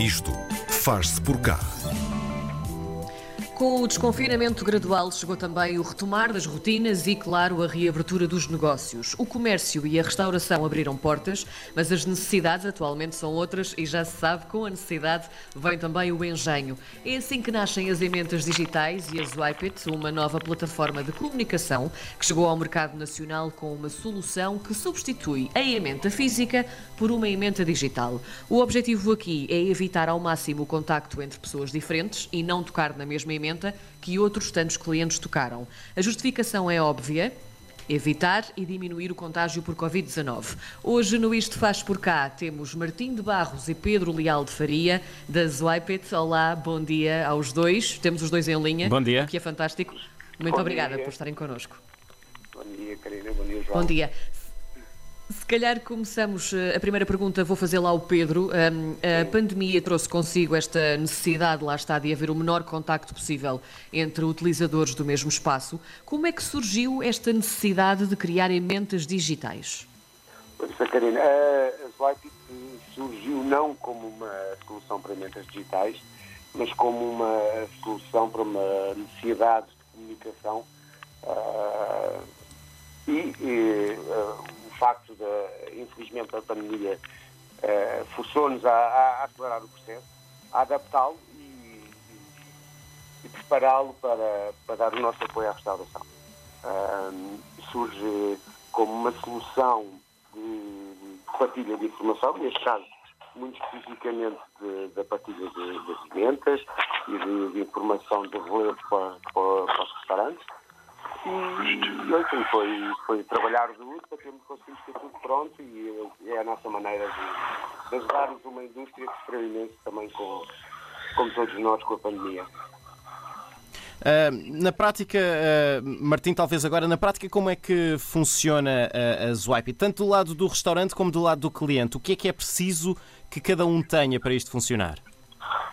Isto faz-se por cá. Com o desconfinamento gradual chegou também o retomar das rotinas e, claro, a reabertura dos negócios. O comércio e a restauração abriram portas, mas as necessidades atualmente são outras e já se sabe, com a necessidade vem também o engenho. É assim que nascem as emendas digitais e a Zwipit, uma nova plataforma de comunicação que chegou ao mercado nacional com uma solução que substitui a emenda física por uma emenda digital. O objetivo aqui é evitar ao máximo o contacto entre pessoas diferentes e não tocar na mesma emenda que outros tantos clientes tocaram. A justificação é óbvia. Evitar e diminuir o contágio por Covid-19. Hoje no Isto Faz Por Cá temos Martim de Barros e Pedro Leal de Faria, da Zwipet. Olá, bom dia aos dois. Temos os dois em linha. Bom dia. Que é fantástico. Muito Bom obrigada dia. por estarem connosco. Bom dia, Karina. Bom dia, João. Bom dia. Se calhar começamos eh, a primeira pergunta, vou fazer lá ao Pedro. A pandemia trouxe consigo esta necessidade, lá está, de haver o menor contacto possível entre utilizadores do mesmo espaço. Como é que surgiu esta necessidade de criar emendas digitais? Pois Karina. A Zwipit surgiu não como uma solução para emendas digitais, mas como uma solução para uma necessidade de comunicação ah, e, e, o facto de, infelizmente, a pandemia ah, forçou-nos a, a acelerar o processo, a adaptá-lo e, e- prepará-lo para, para dar o nosso apoio à restauração. Ah, surge como uma solução de, de partilha de informação, neste caso, muito especificamente da partilha de, de e de, de informação de relevo para, para- para os restaurantes. E, e assim, foi, foi trabalhar duro para termos conseguido ter tudo pronto e é a nossa maneira de, de ajudarmos uma indústria que sofreu imenso também com, como todos nós com a pandemia. Ah, na prática, ah, Martim, talvez agora, na prática, como é que funciona a, a Zwipit? Tanto do lado do restaurante como do lado do cliente. O que é que é preciso que cada um tenha para isto funcionar?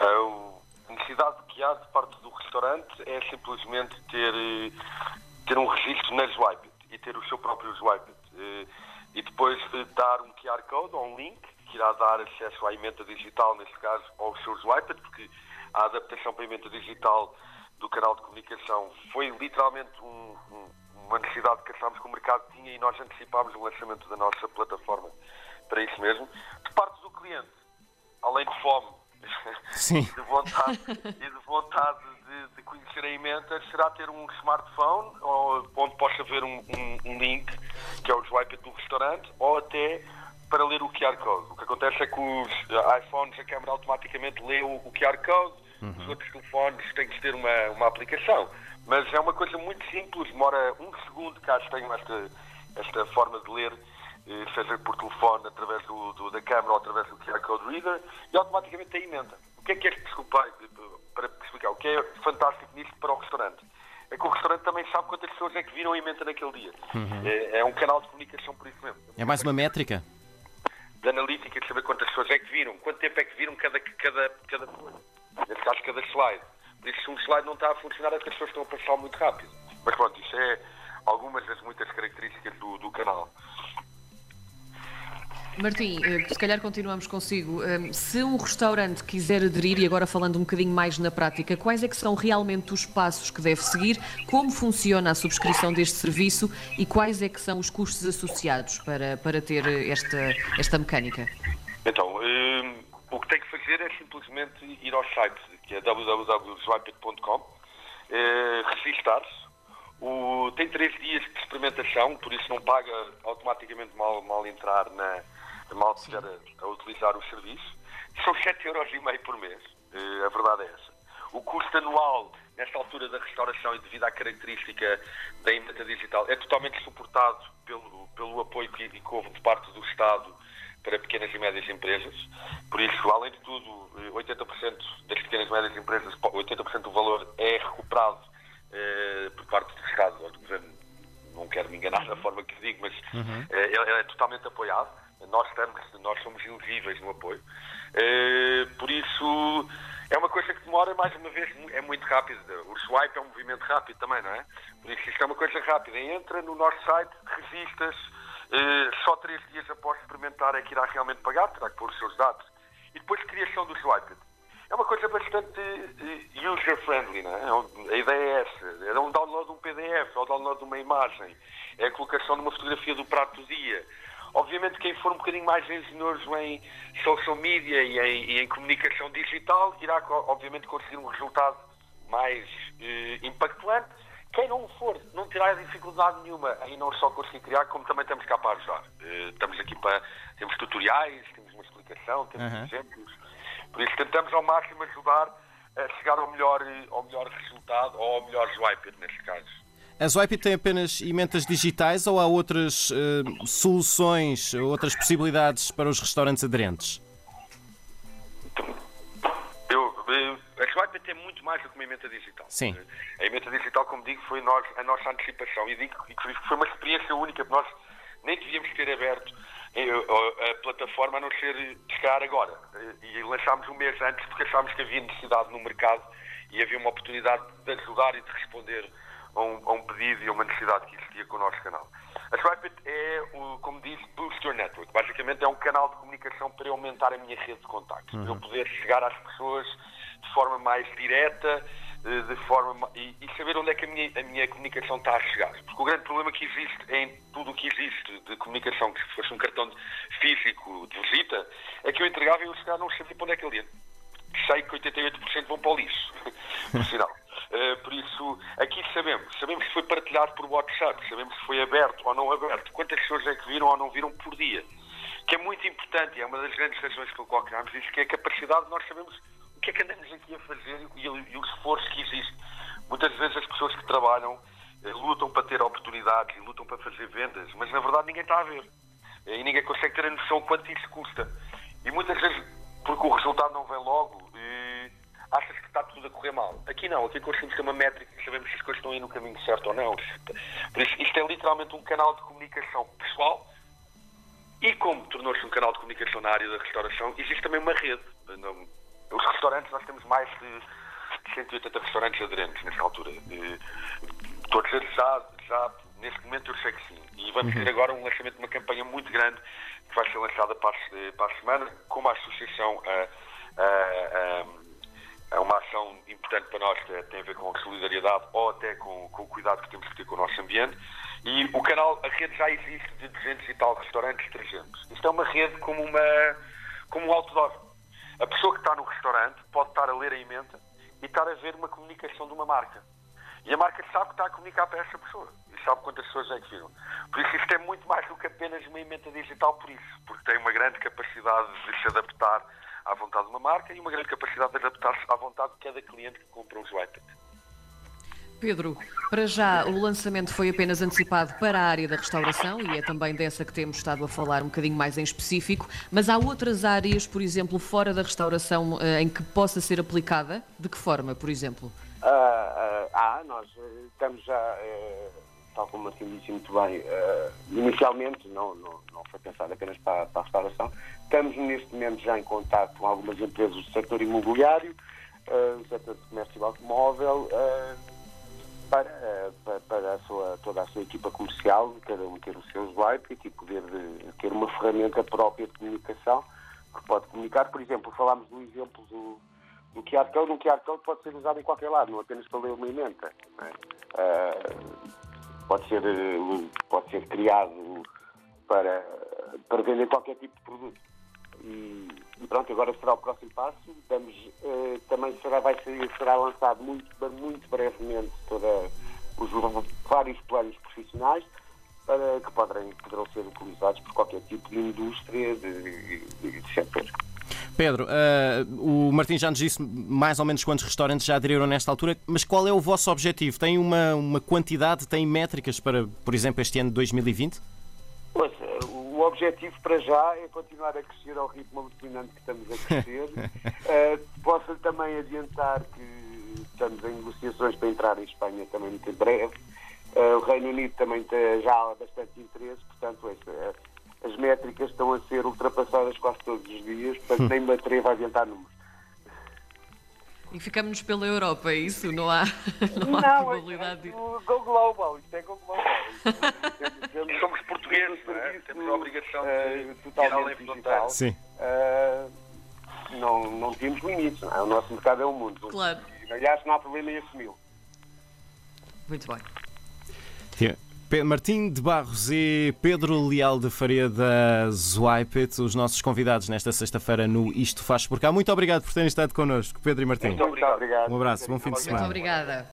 A necessidade que há de parte do restaurante é simplesmente ter, ter um registro na Zwipit e ter o seu próprio Zwipit. Eh, E depois eh, dar um QR Code ou um link que irá dar acesso à emenda digital, neste caso, ao seu Zwipit, porque a adaptação para a emenda digital do canal de comunicação foi literalmente um- um- uma necessidade que achámos que o mercado tinha e nós antecipámos o lançamento da nossa plataforma para isso mesmo. De parte do cliente, além de fome Sim. de vontade, e de vontade de, de conhecer a emenda, será ter um smartphone ou, onde possa ver um, um- um link, que é o swipe do restaurante, ou até para ler o QR Code. O que acontece é que os eh, iPhones, a câmera automaticamente lê o, o QR Code, os outros telefones têm que ter uma, uma aplicação. Mas é uma coisa muito simples, demora um segundo caso tenham esta, esta forma de ler, eh, seja por telefone, através do, do- da câmera ou através do QR Code Reader, e automaticamente tem emenda. O que é que é, desculpa, eh, para explicar, o que é fantástico nisto para o restaurante? É que o restaurante também sabe quantas pessoas é que viram a emenda naquele dia. É, é um canal de comunicação por isso mesmo. É mais uma métrica? De analítica, de saber quantas pessoas é que viram, quanto tempo é que viram cada, cada, cada coisa. Nesse caso, cada slide. Por isso, se um slide não está a funcionar, é que as pessoas estão a passar muito rápido. Mas pronto, isso é algumas das muitas características do, do canal. Martim, eh, se calhar continuamos consigo. Eh, Se um restaurante quiser aderir, e agora falando um bocadinho mais na prática, quais é que são realmente os passos que deve seguir? Como funciona a subscrição deste serviço e quais é que são os custos associados para, para ter esta, esta mecânica? Então, hum, o que tem que fazer é simplesmente ir ao site, que é www.swipit.com, eh, registrar-se. O- Tem três dias de experimentação, por isso não paga automaticamente mal, mal entrar na mal estiver a, a utilizar o serviço. São 7,5€ por mês, eh, a verdade é essa. O custo anual, nesta altura da restauração e devido à característica da emenda digital, é totalmente suportado pelo, pelo apoio que, que houve de parte do Estado para pequenas e médias empresas. Por isso, além de tudo, eh, 80% das pequenas e médias empresas, 80% do valor é recuperado eh, por parte do Estado ou do Governo. Não quero me enganar na forma que digo, mas eh, ele é totalmente apoiado. Nós, estamos, nós somos elegíveis no apoio. Eh, por isso, é uma coisa que demora, mais uma vez, é muito rápido. O swipe é um movimento rápido também, não é? Por isso, isto é uma coisa rápida. Entra no nosso site, registra-se, eh, só três dias após experimentar é que irá realmente pagar, terá que pôr os seus dados e depois criação do Swiped. É uma coisa bastante uh, user-friendly, não é? A ideia é essa. É um download de um PDF, é o download de uma imagem, é a colocação de uma fotografia do prato do dia. Obviamente, quem for um bocadinho mais engenhoso em social media e em, e em comunicação digital irá, obviamente, conseguir um resultado mais uh, impactante. Quem não for, não terá dificuldade nenhuma em não só conseguir criar, como também estamos cá para ajudar. Uh, estamos aqui para. Temos tutoriais, temos uma explicação, temos uhum. exemplos. Por isso, tentamos ao máximo ajudar a chegar ao melhor, ao melhor resultado ou ao melhor swiper, neste caso. A Swipe tem apenas emendas digitais ou há outras uh, soluções, outras possibilidades para os restaurantes aderentes? Eu, eu, a Swipe tem muito mais do que uma emenda digital. Sim. A emenda digital, como digo, foi nós, a nossa antecipação. E digo que foi uma experiência única, porque nós nem devíamos ter aberto eh, a plataforma a não ser chegar agora. E lançámos um mês antes porque achámos que havia necessidade no mercado e havia uma oportunidade de ajudar e de responder a um, a um, pedido e a uma necessidade que existia com o nosso canal. A Swipeit é, o, como diz, Boost Your Network. Basicamente é um canal de comunicação para aumentar a minha rede de contactos, uhum. para eu poder chegar às pessoas de forma mais direta eh, de forma e, e, saber onde é que a minha, a minha comunicação está a chegar. Porque o grande problema que existe em tudo o que existe de comunicação, que se fosse um cartão físico de visita, é que eu entregava e eu chegar não sabia para onde é que ele ia. Sei que 88% vão para o lixo, por sinal. Uh, por isso, aqui sabemos. Sabemos se foi partilhado por WhatsApp, sabemos se foi aberto ou não aberto, quantas pessoas é que viram ou não viram por dia. Que é muito importante e é uma das grandes razões pelo qual criámos isso, que é a capacidade de nós sabemos o que é que andamos aqui a fazer e, e o esforço que existe. Muitas vezes as pessoas que trabalham eh, lutam para ter oportunidades e lutam para fazer vendas, mas na verdade ninguém está a ver. Eh, e ninguém consegue ter a noção quanto isso custa. E muitas vezes, porque o resultado não vem logo, achas que está tudo a correr mal. Aqui não, aqui conseguimos ter uma métrica e sabemos se as coisas estão aí no caminho certo ou não. Por isso, isto é literalmente um canal de comunicação pessoal e como tornou-se um canal de comunicação na área da restauração, existe também uma rede. Os restaurantes, nós temos mais de 180 restaurantes aderentes nesta altura. Todos eles já, já, neste momento eu sei que sim. E vamos uhum. ter agora um lançamento de uma campanha muito grande que vai ser lançada para a, para a semana, com uma associação a, a, a é uma ação importante para nós que tem a ver com a solidariedade ou até com, com, o cuidado que temos que ter com o nosso ambiente. E o canal, a rede já existe de 200 e tal restaurantes, 300. Isto é uma rede como, uma, como um outdoor. A pessoa que está no restaurante pode estar a ler a emenda e estar a ver uma comunicação de uma marca. E a marca sabe que está a comunicar para essa pessoa. E sabe quantas pessoas é que viram. Por isso isto é muito mais do que apenas uma emenda digital por isso. Porque tem uma grande capacidade de se adaptar à vontade de uma marca e uma grande capacidade de adaptar-se à vontade de cada cliente que compra um Zweitek. Pedro, para já o lançamento foi apenas antecipado para a área da restauração e é também dessa que temos estado a falar um bocadinho mais em específico, mas há outras áreas, por exemplo, fora da restauração, eh, em que possa ser aplicada? De que forma, por exemplo? Ah, ah, ah nós eh, estamos já, eh, tal como assim disse muito bem, inicialmente não, não, não foi pensado apenas para, para a restauração, Estamos neste momento já em contato com algumas empresas do setor imobiliário, uh, do setor de comércio e automóvel, uh, para, uh, para, para a sua, toda a sua equipa comercial, cada um ter o seu swipe e poder de, ter uma ferramenta própria de comunicação que pode comunicar. Por exemplo, falámos do exemplo do, do QR Code. Um QR Code pode ser usado em qualquer lado, não apenas para ler uma emenda. É? Pode, ser, pode ser criado para, para vender qualquer tipo de produto. E, pronto, agora será o próximo passo. Estamos, uh, também será, vai ser, será lançado muito, muito brevemente toda, os vários planos profissionais para, que poderem, poderão ser utilizados por qualquer tipo de indústria de, de, de setor. Pedro, uh, o Martim já nos disse mais ou menos quantos restaurantes já aderiram nesta altura, mas qual é o vosso objetivo? Tem uma, uma quantidade, tem métricas para, por exemplo, este ano de 2020? Pois, o objetivo para já é continuar a crescer ao ritmo alucinante que estamos a crescer. uh, posso também adiantar que estamos em negociações para entrar em Espanha também muito em breve. Uh, o Reino Unido também já há bastante interesse, portanto, as métricas estão a ser ultrapassadas quase todos os dias, portanto, nem me atrevo a adiantar números. E ficamos pela Europa, é isso? Não há, não, não há probabilidade de. Go global, isto é go global. Somos portugueses, é? temos a obrigação de uh, totalmente digital. Sim. Uh, não, não temos limites, não é? O nosso mercado é o mundo. Claro. E, aliás, não há problema em assumi-lo. Muito bem. Sim. Martim de Barros e Pedro Leal de Faria da Zwipet, os nossos convidados nesta sexta-feira no Isto Faz Por Cá. Muito obrigado por terem estado connosco, Pedro e Martim. Muito obrigado. Um abraço, bom fim de Muito semana. obrigada.